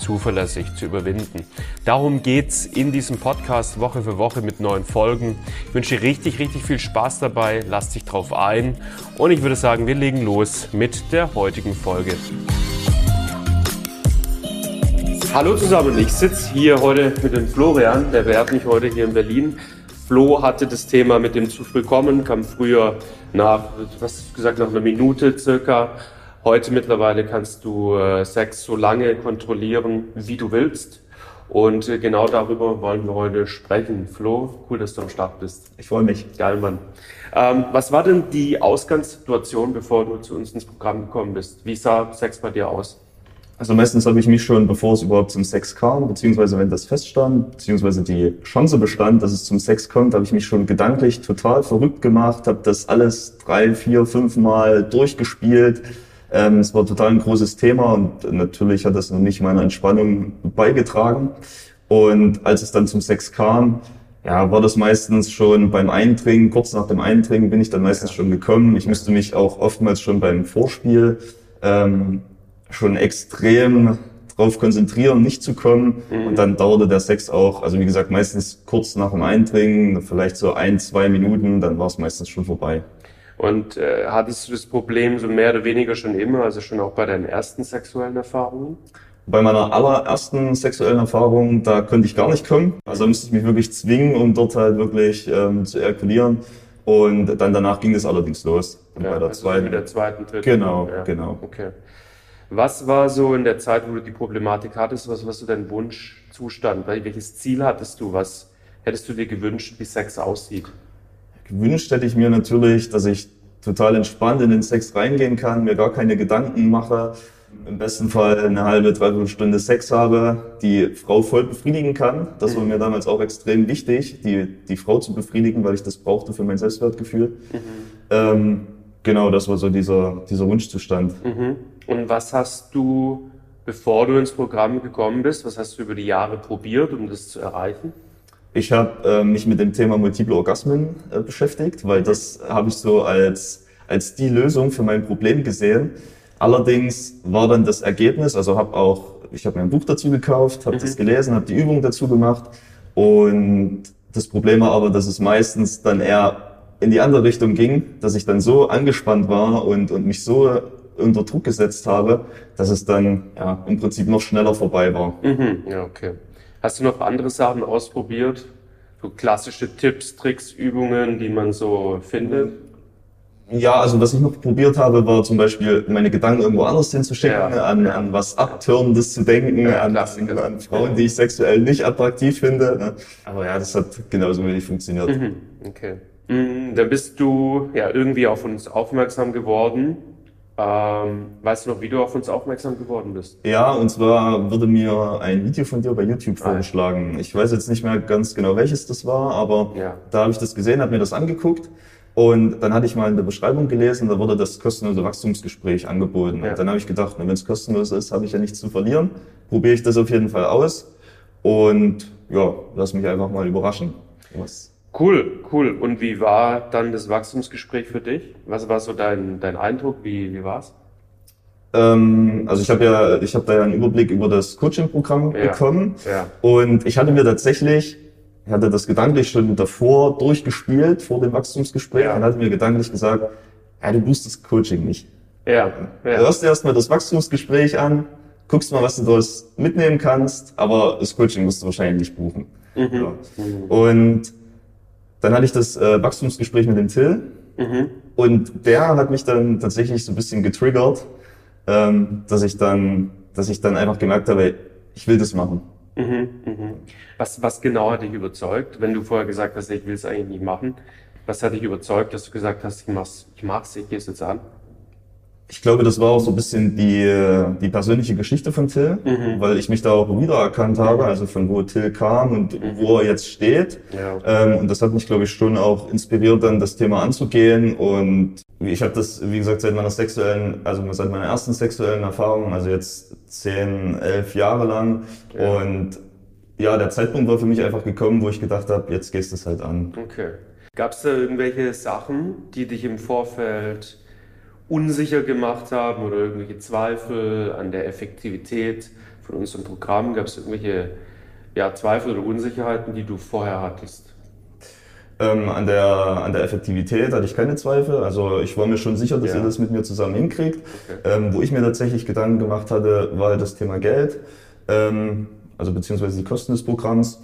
zuverlässig zu überwinden. Darum geht's in diesem Podcast Woche für Woche mit neuen Folgen. Ich wünsche dir richtig, richtig viel Spaß dabei. Lass dich drauf ein. Und ich würde sagen, wir legen los mit der heutigen Folge. Hallo zusammen, ich sitze hier heute mit dem Florian, der beehrt mich heute hier in Berlin. Flo hatte das Thema mit dem zu früh kommen, kam früher nach, was gesagt, nach einer Minute circa Heute mittlerweile kannst du äh, Sex so lange kontrollieren, wie du willst. Und äh, genau darüber wollen wir heute sprechen. Flo, cool, dass du am Start bist. Ich freue mich. Geil, Mann. Ähm, was war denn die Ausgangssituation, bevor du zu uns ins Programm gekommen bist? Wie sah Sex bei dir aus? Also meistens habe ich mich schon, bevor es überhaupt zum Sex kam, beziehungsweise wenn das feststand, beziehungsweise die Chance bestand, dass es zum Sex kommt, habe ich mich schon gedanklich total verrückt gemacht, habe das alles drei, vier, fünf Mal durchgespielt ähm, es war total ein großes Thema und natürlich hat das noch nicht meiner Entspannung beigetragen. Und als es dann zum Sex kam, ja, war das meistens schon beim Eindringen, kurz nach dem Eindringen bin ich dann meistens schon gekommen. Ich musste mich auch oftmals schon beim Vorspiel ähm, schon extrem darauf konzentrieren, nicht zu kommen. Mhm. Und dann dauerte der Sex auch, also wie gesagt, meistens kurz nach dem Eindringen, vielleicht so ein, zwei Minuten, dann war es meistens schon vorbei. Und äh, hattest du das Problem so mehr oder weniger schon immer, also schon auch bei deinen ersten sexuellen Erfahrungen? Bei meiner allerersten sexuellen Erfahrung, da konnte ich gar nicht kommen. Also da musste ich mich wirklich zwingen, um dort halt wirklich ähm, zu ejakulieren. Und dann danach ging es allerdings los. Ja, bei der also zweiten. Mit der zweiten, dritten. Genau, ja. genau. Okay. Was war so in der Zeit, wo du die Problematik hattest, was war so dein Wunschzustand? Welches Ziel hattest du? Was hättest du dir gewünscht, wie Sex aussieht? Gewünscht hätte ich mir natürlich, dass ich total entspannt in den Sex reingehen kann, mir gar keine Gedanken mache, im besten Fall eine halbe, dreiviertel Stunde Sex habe, die Frau voll befriedigen kann. Das war mir damals auch extrem wichtig, die, die Frau zu befriedigen, weil ich das brauchte für mein Selbstwertgefühl. Mhm. Ähm, genau, das war so dieser, dieser Wunschzustand. Mhm. Und was hast du, bevor du ins Programm gekommen bist, was hast du über die Jahre probiert, um das zu erreichen? Ich habe äh, mich mit dem Thema multiple Orgasmen äh, beschäftigt, weil das habe ich so als, als die Lösung für mein Problem gesehen. Allerdings war dann das Ergebnis, also habe auch, ich habe mir ein Buch dazu gekauft, habe mhm. das gelesen, habe die Übung dazu gemacht und das Problem war aber, dass es meistens dann eher in die andere Richtung ging, dass ich dann so angespannt war und, und mich so unter Druck gesetzt habe, dass es dann ja, im Prinzip noch schneller vorbei war. Mhm. Ja, okay. Hast du noch andere Sachen ausprobiert? So klassische Tipps, Tricks, Übungen, die man so findet? Ja, also was ich noch probiert habe, war zum Beispiel meine Gedanken irgendwo anders hinzuschicken, ja, an, ja. an was Abtörnendes zu denken, ja, an, an, Frauen, die ich sexuell nicht attraktiv finde. Ne? Aber ja, das hat genauso wenig funktioniert. Mhm, okay. Mhm, dann bist du ja irgendwie auf uns aufmerksam geworden ähm, weißt du noch, wie du auf uns aufmerksam geworden bist? Ja, und zwar wurde mir ein Video von dir bei YouTube ah. vorgeschlagen. Ich weiß jetzt nicht mehr ganz genau, welches das war, aber ja. da habe ich das gesehen, habe mir das angeguckt. Und dann hatte ich mal in der Beschreibung gelesen, da wurde das kostenlose Wachstumsgespräch angeboten. Ja. Und dann habe ich gedacht, wenn es kostenlos ist, habe ich ja nichts zu verlieren. Probiere ich das auf jeden Fall aus. Und ja, lass mich einfach mal überraschen. Was Cool, cool. Und wie war dann das Wachstumsgespräch für dich? Was war so dein, dein Eindruck? Wie, wie war's? Ähm, also ich habe ja, ich habe da ja einen Überblick über das Coaching-Programm ja, bekommen ja. und ich hatte mir tatsächlich, ich hatte das gedanklich schon davor durchgespielt vor dem Wachstumsgespräch ja. und hatte mir gedanklich gesagt, ja, du buchst das Coaching nicht. Ja. ja. Du hörst dir erstmal das Wachstumsgespräch an, guckst mal, was du daraus mitnehmen kannst, aber das Coaching musst du wahrscheinlich nicht buchen. Mhm. Ja. Mhm. Und dann hatte ich das äh, Wachstumsgespräch mit dem Till mhm. und der hat mich dann tatsächlich so ein bisschen getriggert, ähm, dass ich dann, dass ich dann einfach gemerkt habe, ich will das machen. Mhm, mhm. Was, was genau hat dich überzeugt, wenn du vorher gesagt hast, ich will es eigentlich nicht machen? Was hat dich überzeugt, dass du gesagt hast, ich mach's, ich mach's, ich gehe es jetzt an? Ich glaube, das war auch so ein bisschen die, die persönliche Geschichte von Till, mhm. weil ich mich da auch wiedererkannt habe, also von wo Till kam und mhm. wo er jetzt steht. Ja. Ähm, und das hat mich, glaube ich, schon auch inspiriert, dann das Thema anzugehen. Und ich habe das, wie gesagt, seit meiner sexuellen, also seit meiner ersten sexuellen Erfahrung, also jetzt zehn, elf Jahre lang. Ja. Und ja, der Zeitpunkt war für mich einfach gekommen, wo ich gedacht habe, jetzt gehst du es halt an. Okay. Gab es da irgendwelche Sachen, die dich im Vorfeld unsicher gemacht haben oder irgendwelche Zweifel an der Effektivität von unserem Programm? Gab es irgendwelche ja, Zweifel oder Unsicherheiten, die du vorher hattest? Ähm, an, der, an der Effektivität hatte ich keine Zweifel. Also ich war mir schon sicher, dass ja. ihr das mit mir zusammen hinkriegt. Okay. Ähm, wo ich mir tatsächlich Gedanken gemacht hatte, war das Thema Geld, ähm, also beziehungsweise die Kosten des Programms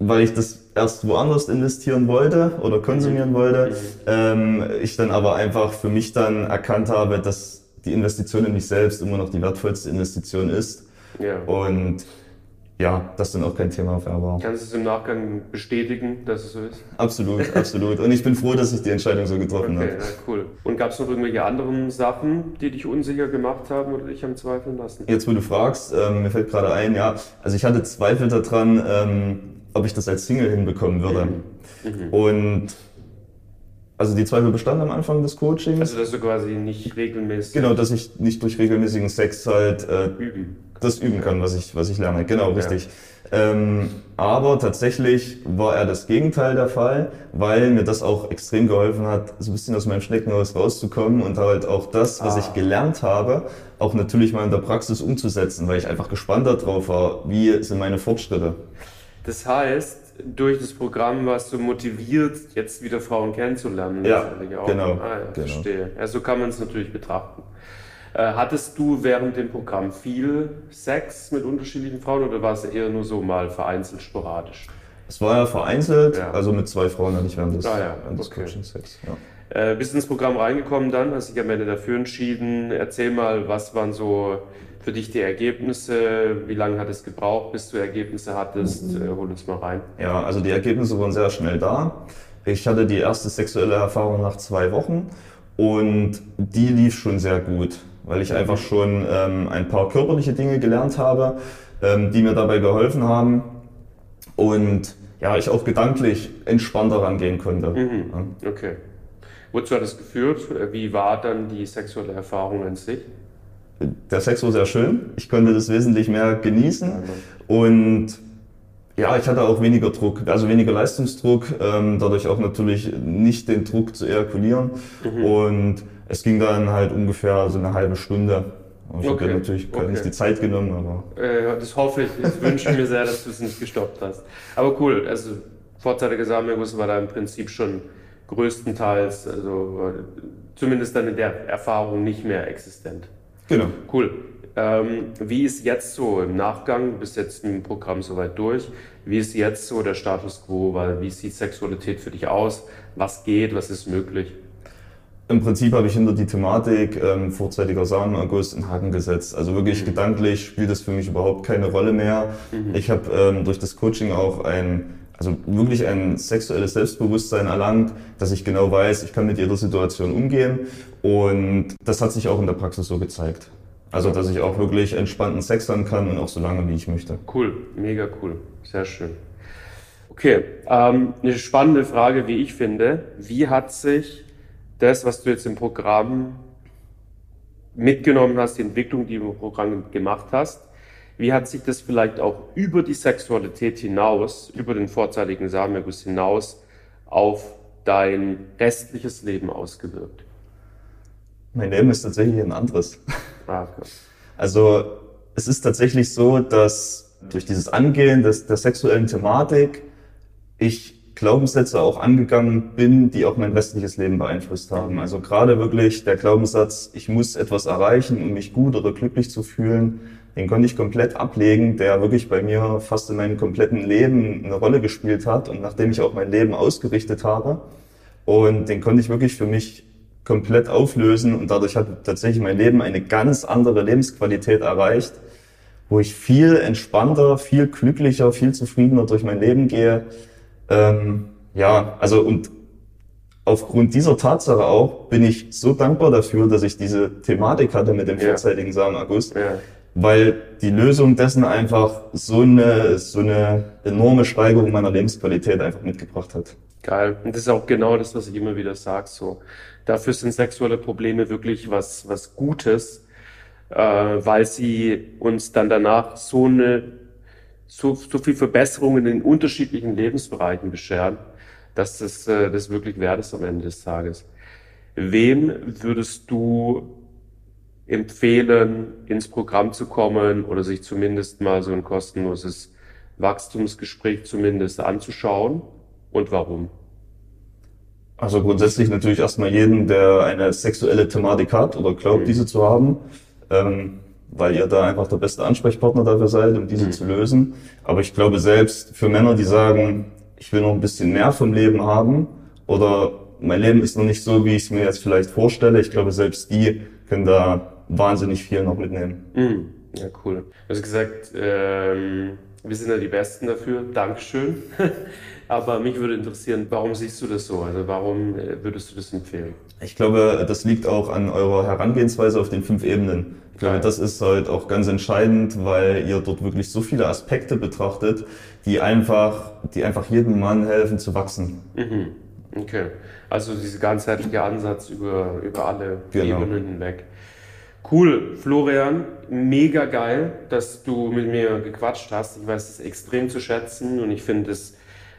weil ich das erst woanders investieren wollte oder konsumieren mhm. wollte. Mhm. Ähm, ich dann aber einfach für mich dann erkannt habe, dass die Investition in mich selbst immer noch die wertvollste Investition ist. Ja. Und ja, das dann auch kein Thema mehr war. Kannst du es im Nachgang bestätigen, dass es so ist? Absolut, absolut. Und ich bin froh, dass ich die Entscheidung so getroffen okay, habe. Ja, cool. Und gab es noch irgendwelche anderen Sachen, die dich unsicher gemacht haben oder dich am Zweifeln lassen? Jetzt, wo du fragst, ähm, mir fällt gerade ein, ja, also ich hatte Zweifel daran, ähm, ob ich das als Single hinbekommen würde. Mhm. Und also die Zweifel bestanden am Anfang des Coachings. Also dass du quasi nicht regelmäßig. Genau, dass ich nicht durch regelmäßigen Sex halt äh, üben. das üben kann, was ich, was ich lerne. Genau, richtig. Ja. Ähm, aber tatsächlich war er das Gegenteil der Fall, weil mir das auch extrem geholfen hat, so ein bisschen aus meinem Schneckenhaus rauszukommen und halt auch das, was ah. ich gelernt habe, auch natürlich mal in der Praxis umzusetzen, weil ich einfach gespannt darauf war, wie sind meine Fortschritte. Das heißt, durch das Programm warst du motiviert, jetzt wieder Frauen kennenzulernen. Ja, genau. Ah, ja, genau. verstehe. Ja, so kann man es natürlich betrachten. Äh, hattest du während dem Programm viel Sex mit unterschiedlichen Frauen oder war es eher nur so mal vereinzelt sporadisch? Es war ja vereinzelt, ja. also mit zwei Frauen hatte ich während des, ah, ja. während des okay. Coaching Sex. Ja. Äh, bist ins Programm reingekommen dann, hast dich am Ende dafür entschieden. Erzähl mal, was waren so für dich die Ergebnisse? Wie lange hat es gebraucht, bis du Ergebnisse hattest? Äh, hol uns mal rein. Ja, also die Ergebnisse waren sehr schnell da. Ich hatte die erste sexuelle Erfahrung nach zwei Wochen und die lief schon sehr gut, weil ich einfach schon ähm, ein paar körperliche Dinge gelernt habe, ähm, die mir dabei geholfen haben und ja, ich auch gedanklich entspannter rangehen konnte. Mhm. Ja. Okay. Wozu hat es geführt? Wie war dann die sexuelle Erfahrung an sich? Der Sex war sehr schön. Ich konnte das wesentlich mehr genießen. Und ja, ich hatte auch weniger Druck, also weniger Leistungsdruck, ähm, dadurch auch natürlich nicht den Druck zu ejakulieren. Mhm. Und es ging dann halt ungefähr so eine halbe Stunde. Ich okay. habe natürlich okay. nicht die Zeit genommen, aber. Äh, das hoffe ich. Ich wünsche mir sehr, dass du es nicht gestoppt hast. Aber cool, also vorzeitiger Samenerguss war da im Prinzip schon größtenteils, also zumindest dann in der Erfahrung nicht mehr existent. Genau. Cool. Ähm, wie ist jetzt so im Nachgang, du bist jetzt im Programm soweit durch, wie ist jetzt so der Status quo, weil wie sieht Sexualität für dich aus, was geht, was ist möglich? Im Prinzip habe ich hinter die Thematik ähm, vorzeitiger Samenerguss einen Haken gesetzt. Also wirklich mhm. gedanklich spielt das für mich überhaupt keine Rolle mehr. Mhm. Ich habe ähm, durch das Coaching auch ein, also wirklich ein sexuelles Selbstbewusstsein erlangt, dass ich genau weiß, ich kann mit jeder Situation umgehen und das hat sich auch in der Praxis so gezeigt. Also, dass ich auch wirklich entspannten Sex haben kann und auch so lange, wie ich möchte. Cool, mega cool, sehr schön. Okay, ähm, eine spannende Frage, wie ich finde. Wie hat sich das, was du jetzt im Programm mitgenommen hast, die Entwicklung, die du im Programm gemacht hast, wie hat sich das vielleicht auch über die Sexualität hinaus, über den vorzeitigen Samenerguss hinaus auf dein restliches Leben ausgewirkt? Mein Leben ist tatsächlich ein anderes. Ah, okay. Also es ist tatsächlich so, dass durch dieses Angehen des, der sexuellen Thematik ich Glaubenssätze auch angegangen bin, die auch mein restliches Leben beeinflusst haben. Also gerade wirklich der Glaubenssatz, ich muss etwas erreichen, um mich gut oder glücklich zu fühlen, den konnte ich komplett ablegen, der wirklich bei mir fast in meinem kompletten Leben eine Rolle gespielt hat und nachdem ich auch mein Leben ausgerichtet habe. Und den konnte ich wirklich für mich komplett auflösen und dadurch hat tatsächlich mein Leben eine ganz andere Lebensqualität erreicht, wo ich viel entspannter, viel glücklicher, viel zufriedener durch mein Leben gehe. Ähm, ja, also und aufgrund dieser Tatsache auch bin ich so dankbar dafür, dass ich diese Thematik hatte mit dem Ja. vorzeitigen Samenerguss, Ja. Weil die Lösung dessen einfach so eine, so eine enorme Steigerung meiner Lebensqualität einfach mitgebracht hat. Geil. Und das ist auch genau das, was ich immer wieder sage. So, dafür sind sexuelle Probleme wirklich was, was Gutes, äh, weil sie uns dann danach so eine, so, so viel Verbesserungen in unterschiedlichen Lebensbereichen bescheren, dass das, äh, das wirklich wert ist am Ende des Tages. Wem würdest du empfehlen, ins Programm zu kommen oder sich zumindest mal so ein kostenloses Wachstumsgespräch zumindest anzuschauen und warum? Also grundsätzlich natürlich erstmal jeden, der eine sexuelle Thematik hat oder glaubt, Mhm. diese zu haben, ähm, weil ihr da einfach der beste Ansprechpartner dafür seid, um diese Mhm. zu lösen. Aber ich glaube selbst für Männer, die sagen, ich will noch ein bisschen mehr vom Leben haben oder mein Leben ist noch nicht so, wie ich es mir jetzt vielleicht vorstelle, ich glaube selbst die können da wahnsinnig viel noch mitnehmen. Mhm. Ja, cool. Du hast gesagt, ähm, wir sind ja die Besten dafür. Dankeschön. Aber mich würde interessieren, warum siehst du das so? Also warum äh, würdest du das empfehlen? Ich glaube, das liegt auch an eurer Herangehensweise auf den fünf Ebenen. Ich glaube, Ja. das ist halt auch ganz entscheidend, weil ihr dort wirklich so viele Aspekte betrachtet, die einfach, die einfach jedem Mann helfen zu wachsen. Mhm. Okay. Also dieser ganzheitliche Ansatz über, über alle Genau. Ebenen hinweg. Cool, Florian, mega geil, dass du mit mir gequatscht hast. Ich weiß es extrem zu schätzen und ich finde es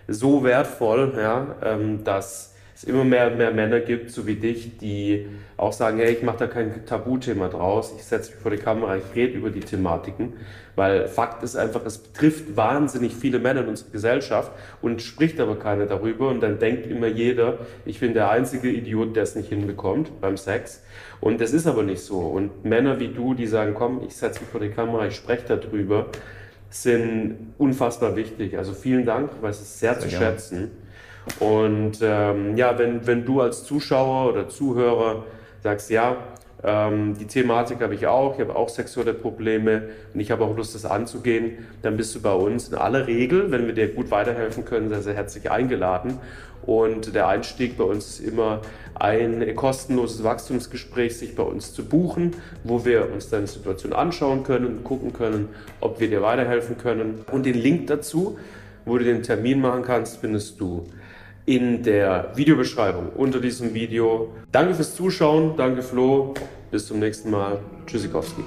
so wertvoll, ja, ähm, dass es immer mehr und mehr Männer gibt, so wie dich, die auch sagen, hey, ich mache da kein Tabuthema draus, ich setze mich vor die Kamera, ich rede über die Thematiken, weil Fakt ist einfach, es betrifft wahnsinnig viele Männer in unserer Gesellschaft und spricht aber keiner darüber und dann denkt immer jeder, ich bin der einzige Idiot, der es nicht hinbekommt beim Sex und das ist aber nicht so und Männer wie du, die sagen, komm, ich setze mich vor die Kamera, ich spreche darüber, sind unfassbar wichtig. Also vielen Dank, ich weiß es sehr, Sehr zu gerne. schätzen. Und ähm, ja, wenn, wenn du als Zuschauer oder Zuhörer sagst, ja, ähm, die Thematik habe ich auch, ich habe auch sexuelle Probleme und ich habe auch Lust, das anzugehen, dann bist du bei uns in aller Regel, wenn wir dir gut weiterhelfen können, sehr, sehr herzlich eingeladen. Und der Einstieg bei uns ist immer ein kostenloses Wachstumsgespräch, sich bei uns zu buchen, wo wir uns deine Situation anschauen können und gucken können, ob wir dir weiterhelfen können. Und den Link dazu, wo du den Termin machen kannst, findest du in der Videobeschreibung unter diesem Video. Danke fürs Zuschauen, danke Flo, bis zum nächsten Mal. Tschüssikowski.